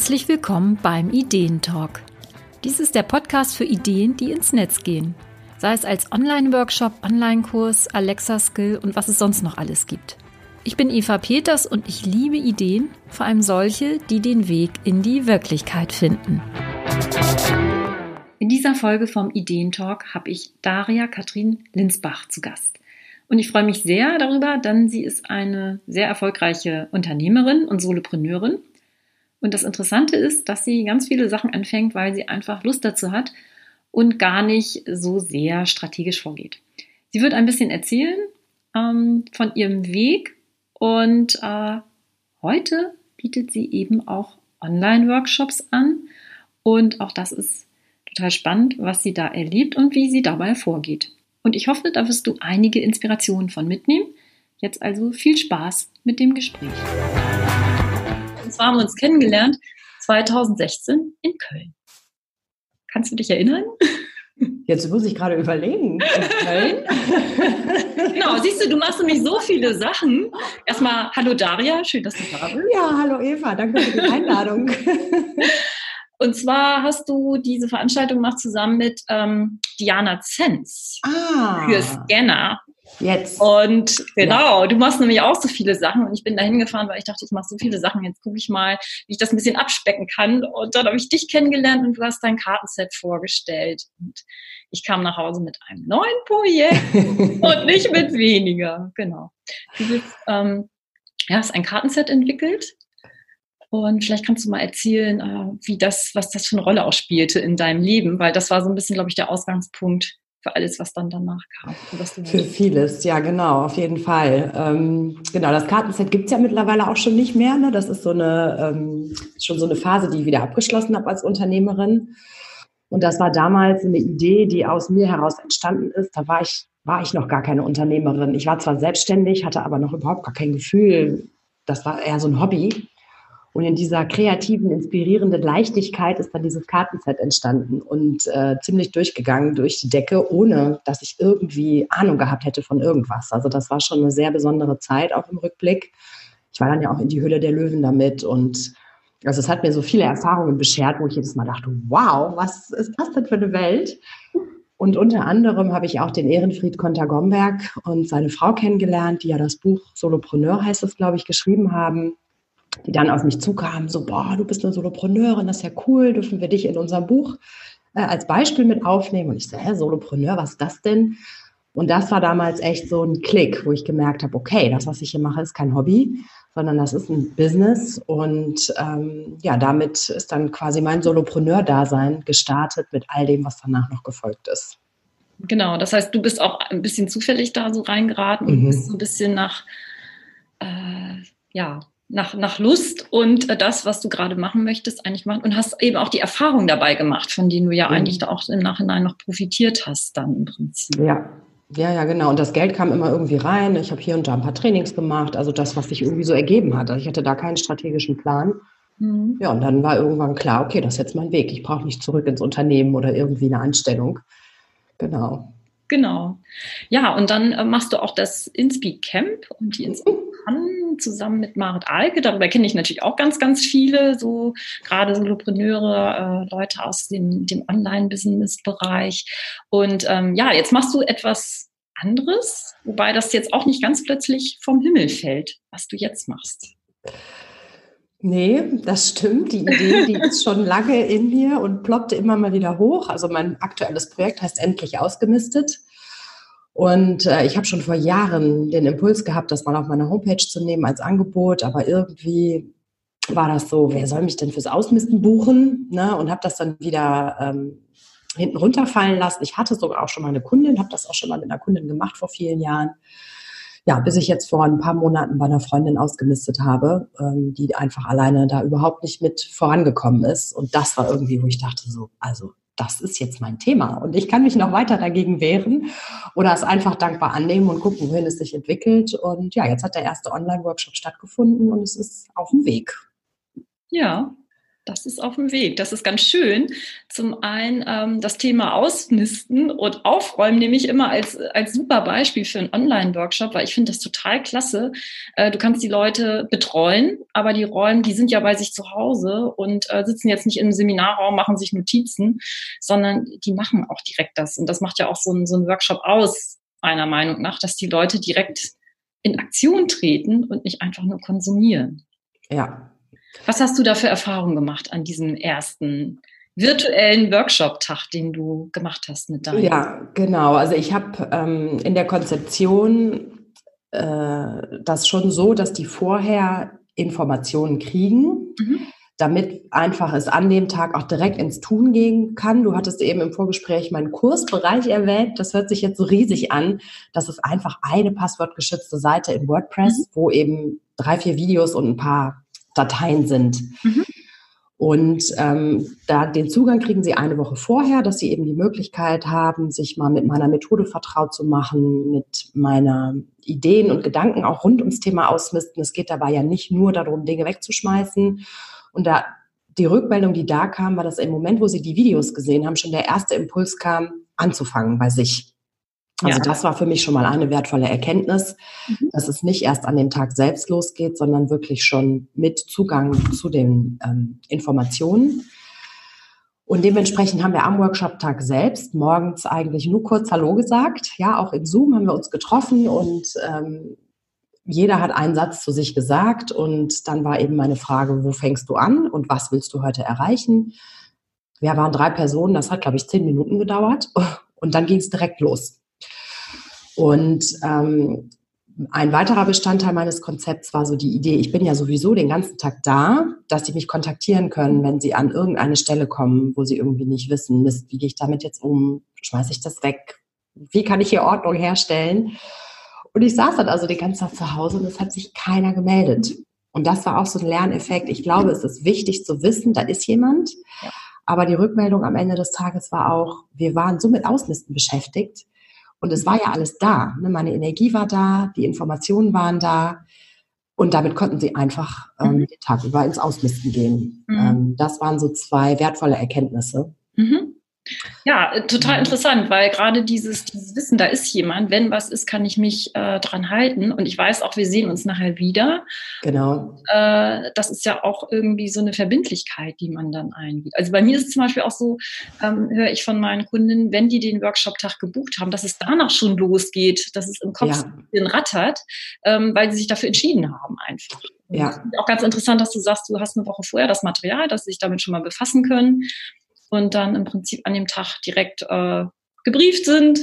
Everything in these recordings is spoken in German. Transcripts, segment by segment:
Herzlich willkommen beim Ideentalk. Dies ist der Podcast für Ideen, die ins Netz gehen. Sei es als Online-Workshop, Online-Kurs, Alexa-Skill und was es sonst noch alles gibt. Ich bin Eva Peters und ich liebe Ideen, vor allem solche, die den Weg in die Wirklichkeit finden. In dieser Folge vom Ideentalk habe ich Daria Katrin Linsbach zu Gast. Und ich freue mich sehr darüber, denn sie ist eine sehr erfolgreiche Unternehmerin und Solopreneurin und das Interessante ist, dass sie ganz viele Sachen anfängt, weil sie einfach Lust dazu hat und gar nicht so sehr strategisch vorgeht. Sie wird ein bisschen erzählen ähm, von ihrem Weg und äh, heute bietet sie eben auch Online-Workshops an und auch das ist total spannend, was sie da erlebt und wie sie dabei vorgeht. Und ich hoffe, da wirst du einige Inspirationen von mitnehmen. Jetzt also viel Spaß mit dem Gespräch. Zwar haben wir uns kennengelernt 2016 in Köln. Kannst du dich erinnern? Jetzt muss ich gerade überlegen. Genau, siehst du, du machst nämlich so viele Sachen. Erstmal, hallo Daria, schön, dass du da bist. Ja, hallo Eva, danke für die Einladung. Und zwar hast du diese Veranstaltung gemacht zusammen mit ähm, Diana Zenz ah. für Scanner. Jetzt. Und genau, ja. du machst nämlich auch so viele Sachen und ich bin da hingefahren, weil ich dachte, ich mache so viele Sachen, jetzt gucke ich mal, wie ich das ein bisschen abspecken kann. Und dann habe ich dich kennengelernt und du hast dein Kartenset vorgestellt. Und ich kam nach Hause mit einem neuen Projekt und nicht mit weniger. Genau. Du bist, ähm, ja, hast ein Kartenset entwickelt. Und vielleicht kannst du mal erzählen, äh, wie das, was das für eine Rolle auch spielte in deinem Leben, weil das war so ein bisschen, glaube ich, der Ausgangspunkt für alles, was dann danach kam. für vieles, ja, genau, auf jeden Fall. Ähm, genau, das Kartenset gibt es ja mittlerweile auch schon nicht mehr. Ne? Das ist so eine, ähm, schon so eine Phase, die ich wieder abgeschlossen habe als Unternehmerin. Und das war damals eine Idee, die aus mir heraus entstanden ist. Da war ich, war ich noch gar keine Unternehmerin. Ich war zwar selbstständig, hatte aber noch überhaupt gar kein Gefühl. Das war eher so ein Hobby. Und in dieser kreativen, inspirierenden Leichtigkeit ist dann dieses Kartenset entstanden und äh, ziemlich durchgegangen durch die Decke, ohne dass ich irgendwie Ahnung gehabt hätte von irgendwas. Also das war schon eine sehr besondere Zeit auch im Rückblick. Ich war dann ja auch in die Hülle der Löwen damit und also es hat mir so viele Erfahrungen beschert, wo ich jedes Mal dachte, wow, was ist das denn für eine Welt? Und unter anderem habe ich auch den Ehrenfried Konter-Gomberg und seine Frau kennengelernt, die ja das Buch Solopreneur heißt es, glaube ich, geschrieben haben die dann auf mich zukamen, so, boah, du bist eine Solopreneurin, das ist ja cool, dürfen wir dich in unserem Buch äh, als Beispiel mit aufnehmen? Und ich so, hä, Solopreneur, was ist das denn? Und das war damals echt so ein Klick, wo ich gemerkt habe, okay, das, was ich hier mache, ist kein Hobby, sondern das ist ein Business. Und ähm, ja, damit ist dann quasi mein Solopreneur-Dasein gestartet mit all dem, was danach noch gefolgt ist. Genau, das heißt, du bist auch ein bisschen zufällig da so reingeraten und mhm. bist so ein bisschen nach, äh, ja, nach, nach Lust und äh, das, was du gerade machen möchtest, eigentlich machen und hast eben auch die Erfahrung dabei gemacht, von denen du ja mhm. eigentlich da auch im Nachhinein noch profitiert hast, dann im Prinzip. Ja. Ja, ja, genau. Und das Geld kam immer irgendwie rein. Ich habe hier und da ein paar Trainings gemacht. Also das, was sich irgendwie so ergeben hat. Also ich hatte da keinen strategischen Plan. Mhm. Ja, und dann war irgendwann klar, okay, das ist jetzt mein Weg. Ich brauche nicht zurück ins Unternehmen oder irgendwie eine Anstellung. Genau. Genau. Ja, und dann äh, machst du auch das Inspeak Camp und die Inspeak an, zusammen mit Marit Alke. Darüber kenne ich natürlich auch ganz, ganz viele, so gerade Solopreneure, äh, Leute aus dem, dem Online-Business-Bereich. Und ähm, ja, jetzt machst du etwas anderes, wobei das jetzt auch nicht ganz plötzlich vom Himmel fällt, was du jetzt machst. Nee, das stimmt. Die Idee, die ist schon lange in mir und ploppte immer mal wieder hoch. Also mein aktuelles Projekt heißt Endlich ausgemistet. Und äh, ich habe schon vor Jahren den Impuls gehabt, das mal auf meiner Homepage zu nehmen als Angebot, aber irgendwie war das so, wer soll mich denn fürs Ausmisten buchen? Ne? Und habe das dann wieder ähm, hinten runterfallen lassen. Ich hatte sogar auch schon mal eine Kundin, habe das auch schon mal mit einer Kundin gemacht vor vielen Jahren. Ja, bis ich jetzt vor ein paar Monaten bei einer Freundin ausgemistet habe, ähm, die einfach alleine da überhaupt nicht mit vorangekommen ist. Und das war irgendwie, wo ich dachte so, also das ist jetzt mein Thema und ich kann mich noch weiter dagegen wehren oder es einfach dankbar annehmen und gucken, wohin es sich entwickelt. Und ja, jetzt hat der erste Online-Workshop stattgefunden und es ist auf dem Weg. Ja, das ist auf dem Weg. Das ist ganz schön. Zum einen ähm, das Thema Ausmisten und Aufräumen nehme ich immer als, als super Beispiel für einen Online-Workshop, weil ich finde das total klasse. Äh, du kannst die Leute betreuen, aber die Räume, die sind ja bei sich zu Hause und äh, sitzen jetzt nicht im Seminarraum, machen sich Notizen, sondern die machen auch direkt das. Und das macht ja auch so ein, so ein Workshop aus, meiner Meinung nach, dass die Leute direkt in Aktion treten und nicht einfach nur konsumieren. Ja, was hast du da für Erfahrungen gemacht an diesem ersten virtuellen Workshop-Tag, den du gemacht hast mit deinem? Ja, genau. Also ich habe ähm, in der Konzeption äh, das schon so, dass die vorher Informationen kriegen. Mhm damit einfach es an dem Tag auch direkt ins Tun gehen kann. Du hattest eben im Vorgespräch meinen Kursbereich erwähnt. Das hört sich jetzt so riesig an. Das ist einfach eine passwortgeschützte Seite in WordPress, mhm. wo eben drei, vier Videos und ein paar Dateien sind. Mhm. Und ähm, da den Zugang kriegen Sie eine Woche vorher, dass Sie eben die Möglichkeit haben, sich mal mit meiner Methode vertraut zu machen, mit meiner Ideen und Gedanken auch rund ums Thema Ausmisten. Es geht dabei ja nicht nur darum, Dinge wegzuschmeißen. Und da die Rückmeldung, die da kam, war, dass im Moment, wo Sie die Videos gesehen haben, schon der erste Impuls kam, anzufangen bei sich. Also ja. das war für mich schon mal eine wertvolle Erkenntnis, mhm. dass es nicht erst an dem Tag selbst losgeht, sondern wirklich schon mit Zugang zu den ähm, Informationen. Und dementsprechend haben wir am Workshop-Tag selbst morgens eigentlich nur kurz Hallo gesagt. Ja, auch im Zoom haben wir uns getroffen und ähm, jeder hat einen Satz zu sich gesagt. Und dann war eben meine Frage, wo fängst du an und was willst du heute erreichen? Wir waren drei Personen, das hat, glaube ich, zehn Minuten gedauert. Und dann ging es direkt los. Und ähm, ein weiterer Bestandteil meines Konzepts war so die Idee, ich bin ja sowieso den ganzen Tag da, dass sie mich kontaktieren können, wenn sie an irgendeine Stelle kommen, wo sie irgendwie nicht wissen, Mist, wie gehe ich damit jetzt um? Schmeiße ich das weg? Wie kann ich hier Ordnung herstellen? Und ich saß dann also die ganze Zeit zu Hause und es hat sich keiner gemeldet. Und das war auch so ein Lerneffekt. Ich glaube, es ist wichtig zu wissen, da ist jemand. Aber die Rückmeldung am Ende des Tages war auch, wir waren so mit Auslisten beschäftigt, und es war ja alles da. Ne? Meine Energie war da, die Informationen waren da. Und damit konnten sie einfach ähm, mhm. den Tag über ins Ausmisten gehen. Mhm. Ähm, das waren so zwei wertvolle Erkenntnisse. Mhm. Ja, äh, total interessant, weil gerade dieses, dieses Wissen, da ist jemand, wenn was ist, kann ich mich äh, dran halten. Und ich weiß auch, wir sehen uns nachher wieder. Genau. Äh, das ist ja auch irgendwie so eine Verbindlichkeit, die man dann eingeht. Also bei mir ist es zum Beispiel auch so, ähm, höre ich von meinen Kundinnen, wenn die den Workshop-Tag gebucht haben, dass es danach schon losgeht, dass es im Kopf ja. ein bisschen rattert, ähm, weil sie sich dafür entschieden haben einfach. Ja. Auch ganz interessant, dass du sagst, du hast eine Woche vorher das Material, dass sie sich damit schon mal befassen können und dann im Prinzip an dem Tag direkt äh, gebrieft sind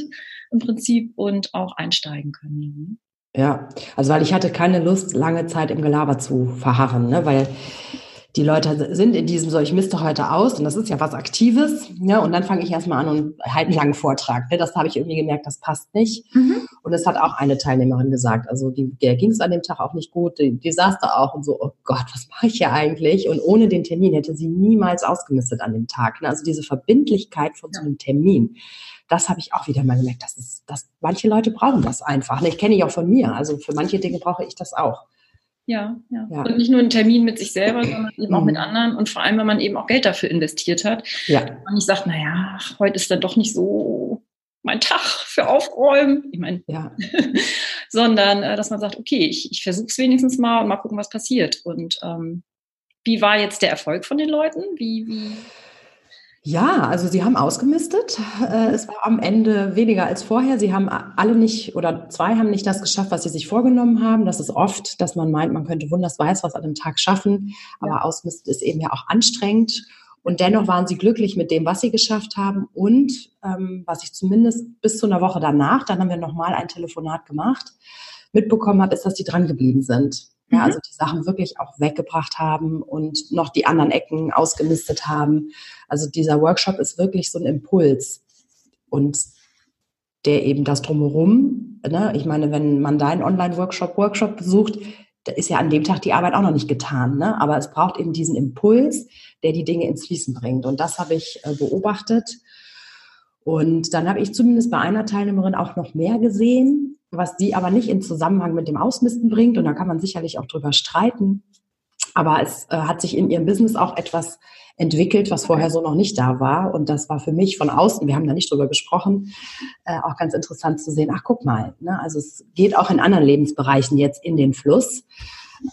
im Prinzip und auch einsteigen können. Ja, also weil ich hatte keine Lust, lange Zeit im Gelaber zu verharren, ne? weil die Leute sind in diesem so, ich misste heute aus und das ist ja was Aktives. Ja, und dann fange ich erstmal an und halte einen langen Vortrag. Ne? Das habe ich irgendwie gemerkt, das passt nicht. Mhm. Und das hat auch eine Teilnehmerin gesagt. Also die, der ging es an dem Tag auch nicht gut. Die, die saß da auch und so, oh Gott, was mache ich hier eigentlich? Und ohne den Termin hätte sie niemals ausgemistet an dem Tag. Ne? Also diese Verbindlichkeit von so einem Termin das habe ich auch wieder mal gemerkt, dass, es, dass manche Leute brauchen das einfach. Ne? Ich kenne ich auch von mir. Also für manche Dinge brauche ich das auch. Ja, ja, ja. Und nicht nur einen Termin mit sich selber, sondern eben auch mit mhm. anderen und vor allem, wenn man eben auch Geld dafür investiert hat. Ja. Und nicht sagt, naja, heute ist dann doch nicht so mein Tag für Aufräumen. Ich meine, ja. sondern äh, dass man sagt, okay, ich, ich versuche es wenigstens mal und mal gucken, was passiert. Und ähm, wie war jetzt der Erfolg von den Leuten? Wie, wie ja, also sie haben ausgemistet. Äh, es war am Ende weniger als vorher. Sie haben alle nicht oder zwei haben nicht das geschafft, was sie sich vorgenommen haben. Das ist oft, dass man meint, man könnte wunders weiß was an einem Tag schaffen. Aber ja. Ausmisten ist eben ja auch anstrengend. Und dennoch waren sie glücklich mit dem, was sie geschafft haben. Und ähm, was ich zumindest bis zu einer Woche danach, dann haben wir nochmal ein Telefonat gemacht, mitbekommen habe, ist, dass sie dran geblieben sind. Ja, mhm. also die Sachen wirklich auch weggebracht haben und noch die anderen Ecken ausgemistet haben. Also dieser Workshop ist wirklich so ein Impuls und der eben das drumherum, ne? ich meine, wenn man deinen Online-Workshop Workshop besucht, da ist ja an dem Tag die Arbeit auch noch nicht getan, ne? aber es braucht eben diesen Impuls, der die Dinge ins Fließen bringt und das habe ich äh, beobachtet und dann habe ich zumindest bei einer Teilnehmerin auch noch mehr gesehen, was sie aber nicht in Zusammenhang mit dem Ausmisten bringt. Und da kann man sicherlich auch drüber streiten. Aber es äh, hat sich in ihrem Business auch etwas entwickelt, was vorher so noch nicht da war. Und das war für mich von außen, wir haben da nicht drüber gesprochen, äh, auch ganz interessant zu sehen, ach guck mal, ne? also es geht auch in anderen Lebensbereichen jetzt in den Fluss.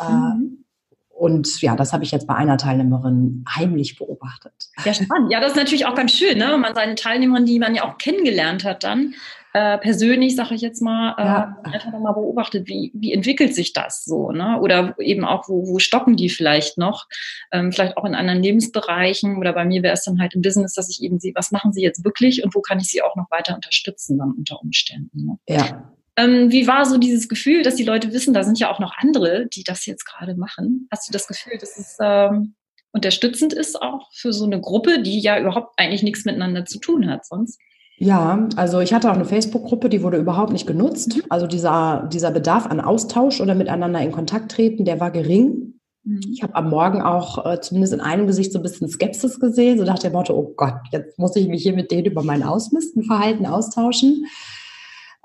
Äh, mhm. Und ja, das habe ich jetzt bei einer Teilnehmerin heimlich beobachtet. Ja, spannend. Ja, das ist natürlich auch ganz schön, ne? man seine Teilnehmerin, die man ja auch kennengelernt hat, dann äh, persönlich, sage ich jetzt mal, äh, ja. einfach mal beobachtet, wie, wie entwickelt sich das so, ne? Oder eben auch, wo, wo stocken die vielleicht noch? Ähm, vielleicht auch in anderen Lebensbereichen oder bei mir wäre es dann halt im Business, dass ich eben sehe, was machen sie jetzt wirklich und wo kann ich sie auch noch weiter unterstützen dann unter Umständen. Ne? Ja. Ähm, wie war so dieses Gefühl, dass die Leute wissen, da sind ja auch noch andere, die das jetzt gerade machen? Hast du das Gefühl, dass es ähm, unterstützend ist auch für so eine Gruppe, die ja überhaupt eigentlich nichts miteinander zu tun hat sonst? Ja, also ich hatte auch eine Facebook-Gruppe, die wurde überhaupt nicht genutzt. Mhm. Also dieser, dieser Bedarf an Austausch oder miteinander in Kontakt treten, der war gering. Mhm. Ich habe am Morgen auch äh, zumindest in einem Gesicht so ein bisschen Skepsis gesehen, so nach dem Motto, oh Gott, jetzt muss ich mich hier mit denen über mein Ausmistenverhalten austauschen.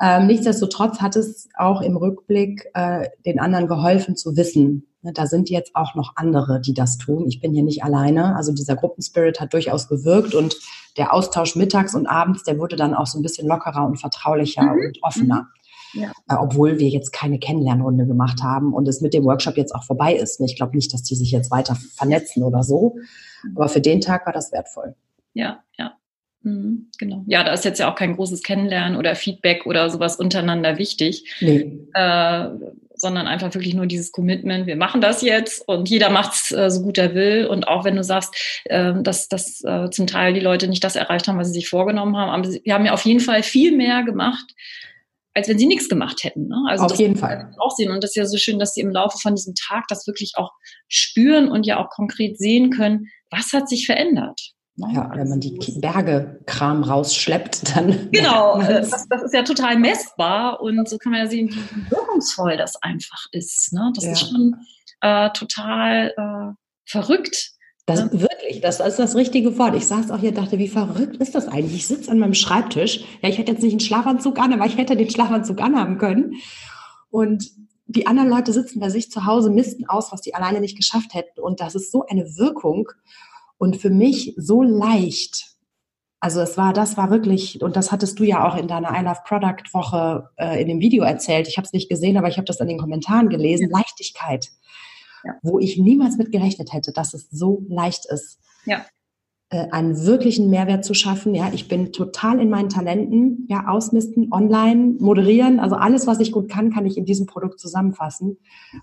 Ähm, nichtsdestotrotz hat es auch im Rückblick äh, den anderen geholfen zu wissen, ne, da sind jetzt auch noch andere, die das tun. Ich bin hier nicht alleine. Also dieser Gruppenspirit hat durchaus gewirkt und der Austausch mittags und abends, der wurde dann auch so ein bisschen lockerer und vertraulicher mhm. und offener. Mhm. Ja. Äh, obwohl wir jetzt keine Kennenlernrunde gemacht haben und es mit dem Workshop jetzt auch vorbei ist. Ich glaube nicht, dass die sich jetzt weiter vernetzen oder so. Aber für den Tag war das wertvoll. Ja, ja. Mhm, genau. Ja, da ist jetzt ja auch kein großes Kennenlernen oder Feedback oder sowas untereinander wichtig, nee. äh, sondern einfach wirklich nur dieses Commitment, wir machen das jetzt und jeder macht es äh, so gut er will. Und auch wenn du sagst, äh, dass, dass äh, zum Teil die Leute nicht das erreicht haben, was sie sich vorgenommen haben, aber wir haben ja auf jeden Fall viel mehr gemacht, als wenn sie nichts gemacht hätten. Ne? Also auf jeden Fall. Auch sehen. Und das ist ja so schön, dass sie im Laufe von diesem Tag das wirklich auch spüren und ja auch konkret sehen können, was hat sich verändert. Ja, wenn man die Berge Kram rausschleppt, dann. Genau, äh, das, das, ist ja total messbar und so kann man ja sehen, wie wirkungsvoll das einfach ist. Ne? Das ja. ist schon äh, total äh, verrückt. Das, ne? Wirklich, das ist das richtige Wort. Ich saß auch hier dachte, wie verrückt ist das eigentlich? Ich sitze an meinem Schreibtisch. Ja, ich hätte jetzt nicht einen Schlafanzug an, aber ich hätte den Schlafanzug anhaben können. Und die anderen Leute sitzen bei sich zu Hause, misten aus, was die alleine nicht geschafft hätten. Und das ist so eine Wirkung und für mich so leicht. Also es war, das war wirklich, und das hattest du ja auch in deiner I Love Product Woche äh, in dem Video erzählt. Ich habe es nicht gesehen, aber ich habe das in den Kommentaren gelesen. Leichtigkeit, ja. wo ich niemals mit gerechnet hätte, dass es so leicht ist. Ja. Äh, einen wirklichen Mehrwert zu schaffen. Ja, ich bin total in meinen Talenten, ja, ausmisten, online, moderieren, also alles, was ich gut kann, kann ich in diesem Produkt zusammenfassen.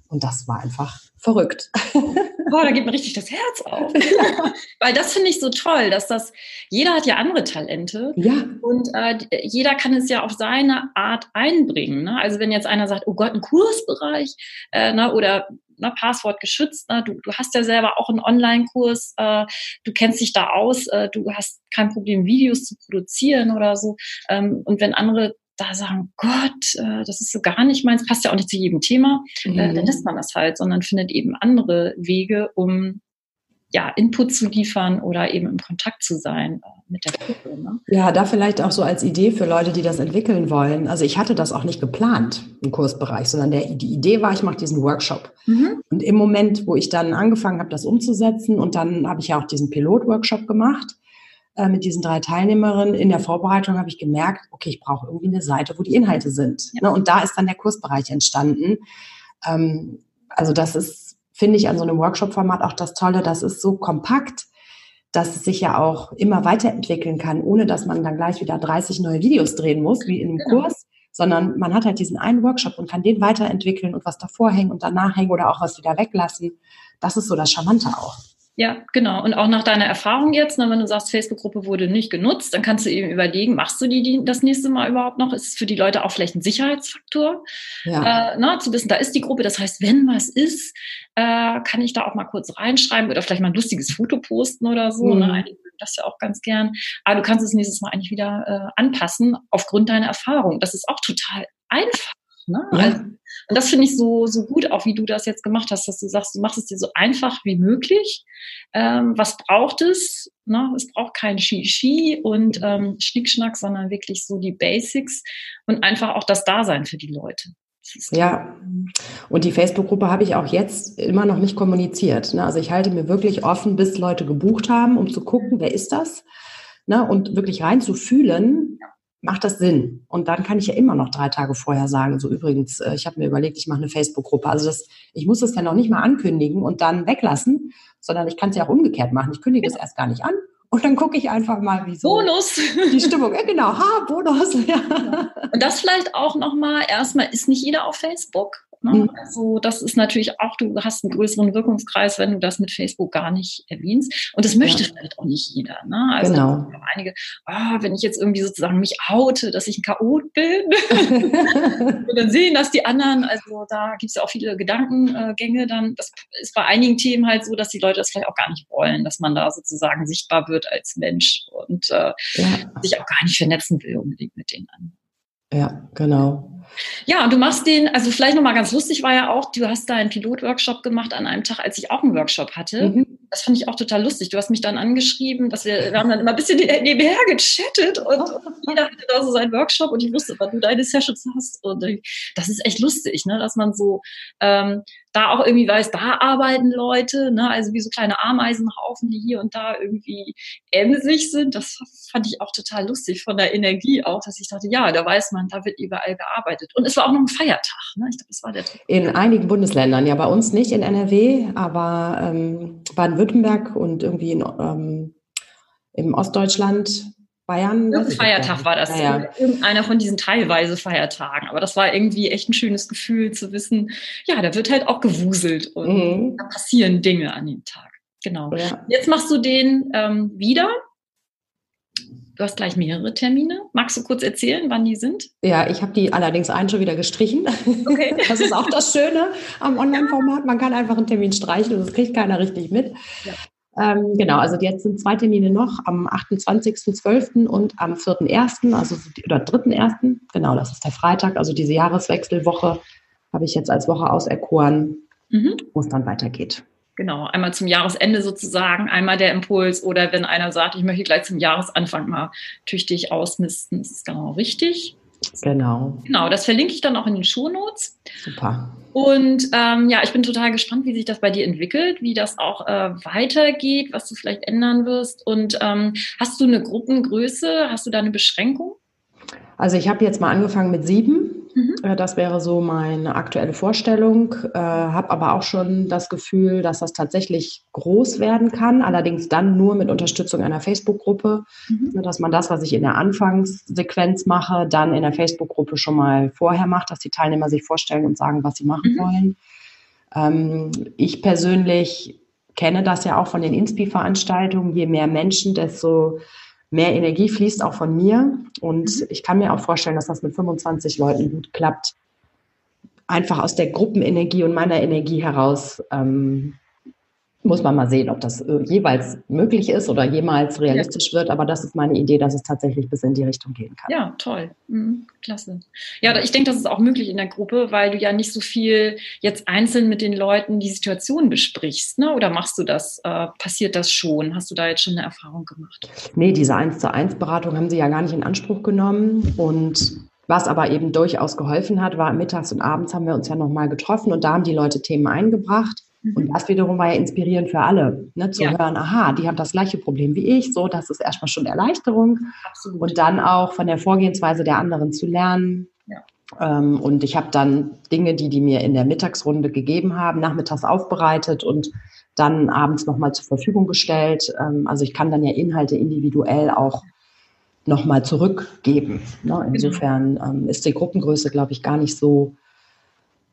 Und das war einfach verrückt. Boah, da geht mir richtig das Herz auf. Weil das finde ich so toll, dass das, jeder hat ja andere Talente. Ja. Und äh, jeder kann es ja auf seine Art einbringen. Ne? Also wenn jetzt einer sagt, oh Gott, ein Kursbereich, äh, ne, oder ne, Passwort geschützt. Ne? Du, du hast ja selber auch einen Online-Kurs, äh, du kennst dich da aus, äh, du hast kein Problem, Videos zu produzieren oder so. Ähm, und wenn andere da sagen, Gott, äh, das ist so gar nicht meins, passt ja auch nicht zu jedem Thema, äh, mhm. dann lässt man das halt, sondern findet eben andere Wege, um ja, Input zu liefern oder eben im Kontakt zu sein äh, mit der Gruppe. Ne? Ja, da vielleicht auch so als Idee für Leute, die das entwickeln wollen. Also ich hatte das auch nicht geplant im Kursbereich, sondern der, die Idee war, ich mache diesen Workshop. Mhm. Und im Moment, wo ich dann angefangen habe, das umzusetzen und dann habe ich ja auch diesen Pilot-Workshop gemacht äh, mit diesen drei Teilnehmerinnen, in der Vorbereitung habe ich gemerkt, okay, ich brauche irgendwie eine Seite, wo die Inhalte sind. Ja. Ne? Und da ist dann der Kursbereich entstanden. Ähm, also das ist finde ich an so einem Workshop-Format auch das Tolle, das ist so kompakt, dass es sich ja auch immer weiterentwickeln kann, ohne dass man dann gleich wieder 30 neue Videos drehen muss, wie in einem genau. Kurs, sondern man hat halt diesen einen Workshop und kann den weiterentwickeln und was davor hängen und danach hängen oder auch was wieder weglassen. Das ist so das Charmante auch. Ja, genau. Und auch nach deiner Erfahrung jetzt, ne, wenn du sagst, Facebook-Gruppe wurde nicht genutzt, dann kannst du eben überlegen, machst du die, die das nächste Mal überhaupt noch? Ist es für die Leute auch vielleicht ein Sicherheitsfaktor, ja. äh, na, ne, zu wissen, da ist die Gruppe. Das heißt, wenn was ist, äh, kann ich da auch mal kurz reinschreiben oder vielleicht mal ein lustiges Foto posten oder so. Ne? Mhm. Ne? Einige mögen das ja auch ganz gern. Aber du kannst es nächstes Mal eigentlich wieder äh, anpassen aufgrund deiner Erfahrung. Das ist auch total einfach. Ne? Ja. Also, und das finde ich so, so gut, auch wie du das jetzt gemacht hast, dass du sagst, du machst es dir so einfach wie möglich. Ähm, was braucht es? Ne? Es braucht kein Ski-Ski und ähm, Schnickschnack, sondern wirklich so die Basics und einfach auch das Dasein für die Leute. Ja, und die Facebook-Gruppe habe ich auch jetzt immer noch nicht kommuniziert. Ne? Also ich halte mir wirklich offen, bis Leute gebucht haben, um zu gucken, wer ist das? Ne? Und wirklich rein zu fühlen, macht das Sinn? Und dann kann ich ja immer noch drei Tage vorher sagen, so übrigens, äh, ich habe mir überlegt, ich mache eine Facebook-Gruppe. Also das, ich muss das ja noch nicht mal ankündigen und dann weglassen, sondern ich kann es ja auch umgekehrt machen. Ich kündige es erst gar nicht an und dann gucke ich einfach mal, wie so Bonus. die Stimmung. Ja, genau, ha, Bonus. Ja. Und das vielleicht auch nochmal, erstmal ist nicht jeder auf Facebook. Ne? Mhm. Also das ist natürlich auch, du hast einen größeren Wirkungskreis, wenn du das mit Facebook gar nicht erwähnst. Und das möchte ja. vielleicht auch nicht jeder. Ne? Also genau. einige, oh, wenn ich jetzt irgendwie sozusagen mich oute, dass ich ein Chaot bin, dann sehen das die anderen, also da gibt es ja auch viele Gedankengänge, dann, das ist bei einigen Themen halt so, dass die Leute das vielleicht auch gar nicht wollen, dass man da sozusagen sichtbar wird als Mensch und äh, ja. sich auch gar nicht vernetzen will unbedingt mit den anderen. Ja, genau. Ja, und du machst den, also vielleicht nochmal ganz lustig war ja auch, du hast da einen Pilotworkshop gemacht an einem Tag, als ich auch einen Workshop hatte. Mhm. Das fand ich auch total lustig. Du hast mich dann angeschrieben, dass wir, wir haben dann immer ein bisschen nebenher gechattet und, und jeder hatte da so seinen Workshop und ich wusste, wann du deine Sessions hast. Und das ist echt lustig, ne, dass man so ähm, da auch irgendwie weiß, da arbeiten Leute, ne, also wie so kleine Ameisenhaufen, die hier und da irgendwie emsig sind. Das fand ich auch total lustig von der Energie auch, dass ich dachte, ja, da weiß man, da wird überall gearbeitet. Und es war auch noch ein Feiertag, ne? Ich glaube, es war der In einigen Bundesländern, ja, bei uns nicht in NRW, aber ähm, Baden-Württemberg und irgendwie in, ähm, im Ostdeutschland Bayern. Irgendein Feiertag war das. Ja, ja. Irgendeiner von diesen teilweise Feiertagen. Aber das war irgendwie echt ein schönes Gefühl zu wissen, ja, da wird halt auch gewuselt und mhm. da passieren Dinge an dem Tag. Genau. Ja. Jetzt machst du den ähm, wieder. Du hast gleich mehrere Termine. Magst du kurz erzählen, wann die sind? Ja, ich habe die allerdings einen schon wieder gestrichen. Okay. Das ist auch das Schöne am Online-Format. Man kann einfach einen Termin streichen und das kriegt keiner richtig mit. Ja. Ähm, genau, also jetzt sind zwei Termine noch, am 28.12. und am 4.1., also oder 3.1., genau, das ist der Freitag, also diese Jahreswechselwoche habe ich jetzt als Woche auserkoren, mhm. wo es dann weitergeht. Genau, einmal zum Jahresende sozusagen, einmal der Impuls oder wenn einer sagt, ich möchte gleich zum Jahresanfang mal tüchtig ausmisten, ist es genau richtig. Genau. Genau, das verlinke ich dann auch in den Shownotes. Super. Und ähm, ja, ich bin total gespannt, wie sich das bei dir entwickelt, wie das auch äh, weitergeht, was du vielleicht ändern wirst. Und ähm, hast du eine Gruppengröße? Hast du da eine Beschränkung? Also ich habe jetzt mal angefangen mit sieben. Mhm. Äh, das wäre so meine aktuelle Vorstellung. Äh, habe aber auch schon das Gefühl, dass das tatsächlich groß werden kann. Allerdings dann nur mit Unterstützung einer Facebook-Gruppe. Mhm. Dass man das, was ich in der Anfangssequenz mache, dann in der Facebook-Gruppe schon mal vorher macht, dass die Teilnehmer sich vorstellen und sagen, was sie machen mhm. wollen. Ähm, ich persönlich kenne das ja auch von den Inspi-Veranstaltungen. Je mehr Menschen, desto mehr Energie fließt auch von mir. Und mhm. ich kann mir auch vorstellen, dass das mit 25 Leuten gut klappt. Einfach aus der Gruppenenergie und meiner Energie heraus ähm, muss man mal sehen, ob das äh, jeweils möglich ist oder jemals realistisch ja. wird. Aber das ist meine Idee, dass es tatsächlich bis in die Richtung gehen kann. Ja, toll. Mhm, klasse. Ja, ich denke, das ist auch möglich in der Gruppe, weil du ja nicht so viel jetzt einzeln mit den Leuten die Situation besprichst. Ne? Oder machst du das? Äh, passiert das schon? Hast du da jetzt schon eine Erfahrung gemacht? Nee, diese 1 zu 1 Beratung haben sie ja gar nicht in Anspruch genommen. Und was aber eben durchaus geholfen hat, war mittags und abends haben wir uns ja nochmal getroffen und da haben die Leute Themen eingebracht. Und mhm. das wiederum war ja inspirierend für alle, ne, zu ja. hören, aha, die haben das gleiche Problem wie ich, so, das ist erstmal schon Erleichterung. Absolut. Und dann auch von der Vorgehensweise der anderen zu lernen. Ja. Ähm, und ich habe dann Dinge, die die mir in der Mittagsrunde gegeben haben, nachmittags aufbereitet und dann abends nochmal zur Verfügung gestellt. Ähm, also ich kann dann ja Inhalte individuell auch nochmal zurückgeben. Ne? Genau. Insofern ähm, ist die Gruppengröße, glaube ich, gar nicht so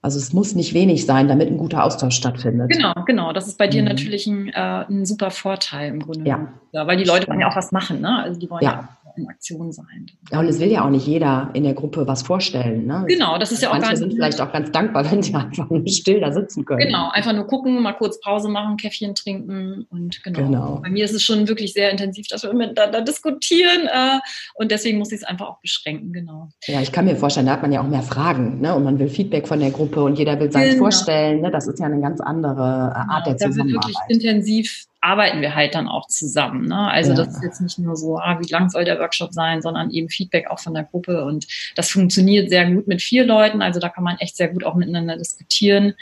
also es muss nicht wenig sein, damit ein guter Austausch stattfindet. Genau, genau. Das ist bei dir mhm. natürlich ein, äh, ein super Vorteil im Grunde. Ja. ja weil die Leute wollen ja auch was machen, ne? Also die wollen ja, ja in Aktion sein. Ja, und es will ja auch nicht jeder in der Gruppe was vorstellen. Ne? Genau, das ist ja auch Manche sind vielleicht auch ganz dankbar, wenn sie einfach nur still da sitzen können. Genau, einfach nur gucken, mal kurz Pause machen, Käffchen trinken und genau. genau. Bei mir ist es schon wirklich sehr intensiv, dass wir miteinander diskutieren äh, und deswegen muss ich es einfach auch beschränken, genau. Ja, ich kann mir vorstellen, da hat man ja auch mehr Fragen ne? und man will Feedback von der Gruppe und jeder will sein genau. vorstellen. Ne? Das ist ja eine ganz andere äh, Art genau, der Zusammenarbeit. Da wird wirklich intensiv arbeiten wir halt dann auch zusammen. Ne? Also ja. das ist jetzt nicht nur so, ah, wie lang soll der Workshop sein, sondern eben Feedback auch von der Gruppe. Und das funktioniert sehr gut mit vier Leuten. Also da kann man echt sehr gut auch miteinander diskutieren.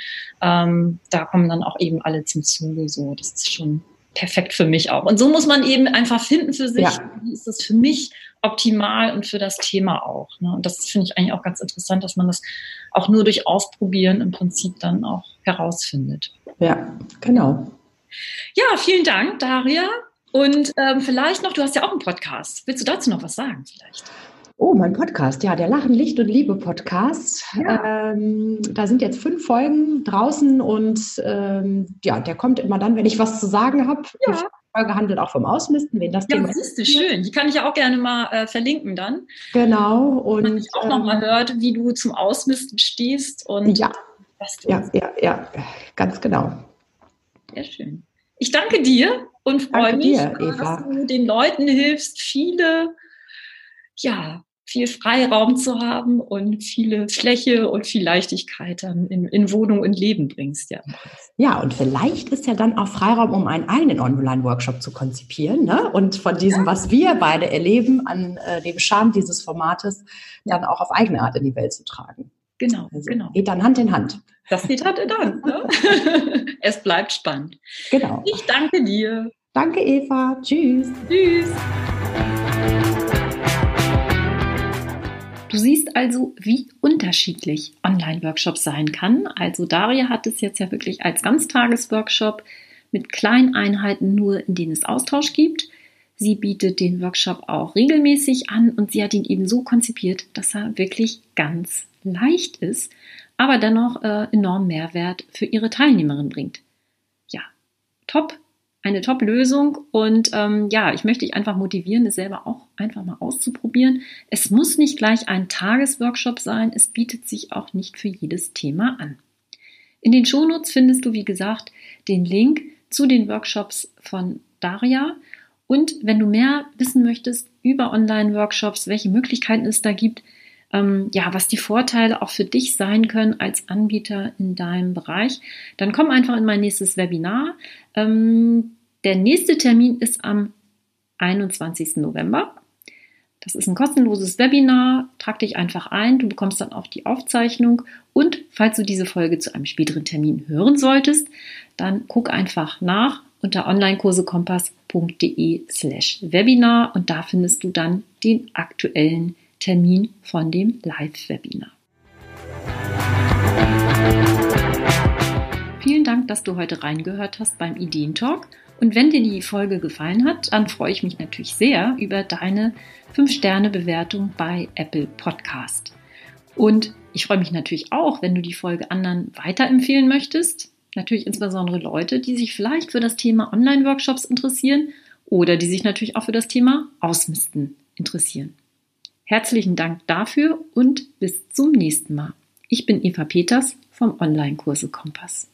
Ähm, da kommen dann auch eben alle zum Zuge. So, das ist schon perfekt für mich auch. Und so muss man eben einfach finden für sich, ja. wie ist das für mich optimal und für das Thema auch. Ne? Und das finde ich eigentlich auch ganz interessant, dass man das auch nur durch Ausprobieren im Prinzip dann auch herausfindet. Ja, genau. Ja, vielen Dank, Daria. Und ähm, vielleicht noch, du hast ja auch einen Podcast. Willst du dazu noch was sagen vielleicht? Oh, mein Podcast, ja, der Lachen, Licht und Liebe Podcast. Ja. Ähm, da sind jetzt fünf Folgen draußen und ähm, ja, der kommt immer dann, wenn ich was zu sagen habe. Ja. Die Folge handelt auch vom Ausmisten, wenn das ja, Thema siehst du, schön. Die kann ich ja auch gerne mal äh, verlinken dann. Genau. Und wenn ich auch ähm, noch mal hört, wie du zum Ausmisten stehst und ja, was du ja, ja, ja, ganz genau. Sehr schön. Ich danke dir und freue mich, dir, dass du den Leuten hilfst, viele ja, viel Freiraum zu haben und viele Fläche und viel Leichtigkeit dann in, in Wohnung und Leben bringst. Ja. ja, und vielleicht ist ja dann auch Freiraum, um einen eigenen Online-Workshop zu konzipieren ne? und von diesem, was wir beide erleben, an äh, dem Charme dieses Formates, dann auch auf eigene Art in die Welt zu tragen. Genau, also genau. Geht dann Hand in Hand. Das geht Hand in Hand. Ne? es bleibt spannend. Genau. Ich danke dir. Danke, Eva. Tschüss. Tschüss. Du siehst also, wie unterschiedlich Online-Workshops sein kann. Also Daria hat es jetzt ja wirklich als Ganztagesworkshop mit kleinen Einheiten nur, in denen es Austausch gibt. Sie bietet den Workshop auch regelmäßig an und sie hat ihn eben so konzipiert, dass er wirklich ganz leicht ist, aber dennoch äh, enorm Mehrwert für ihre Teilnehmerin bringt. Ja, top eine Top-Lösung und ähm, ja, ich möchte dich einfach motivieren, es selber auch einfach mal auszuprobieren. Es muss nicht gleich ein Tagesworkshop sein, es bietet sich auch nicht für jedes Thema an. In den Shownotes findest du, wie gesagt, den Link zu den Workshops von Daria. Und wenn du mehr wissen möchtest über Online-Workshops, welche Möglichkeiten es da gibt, ähm, ja, was die Vorteile auch für dich sein können als Anbieter in deinem Bereich, dann komm einfach in mein nächstes Webinar. Ähm, der nächste Termin ist am 21. November. Das ist ein kostenloses Webinar. Trag dich einfach ein. Du bekommst dann auch die Aufzeichnung. Und falls du diese Folge zu einem späteren Termin hören solltest, dann guck einfach nach unter onlinekursekompass.de slash Webinar und da findest du dann den aktuellen Termin von dem Live-Webinar. Vielen Dank, dass du heute reingehört hast beim Ideentalk. Und wenn dir die Folge gefallen hat, dann freue ich mich natürlich sehr über deine 5-Sterne-Bewertung bei Apple Podcast. Und ich freue mich natürlich auch, wenn du die Folge anderen weiterempfehlen möchtest. Natürlich insbesondere Leute, die sich vielleicht für das Thema Online-Workshops interessieren oder die sich natürlich auch für das Thema Ausmisten interessieren. Herzlichen Dank dafür und bis zum nächsten Mal. Ich bin Eva Peters vom Online-Kurse Kompass.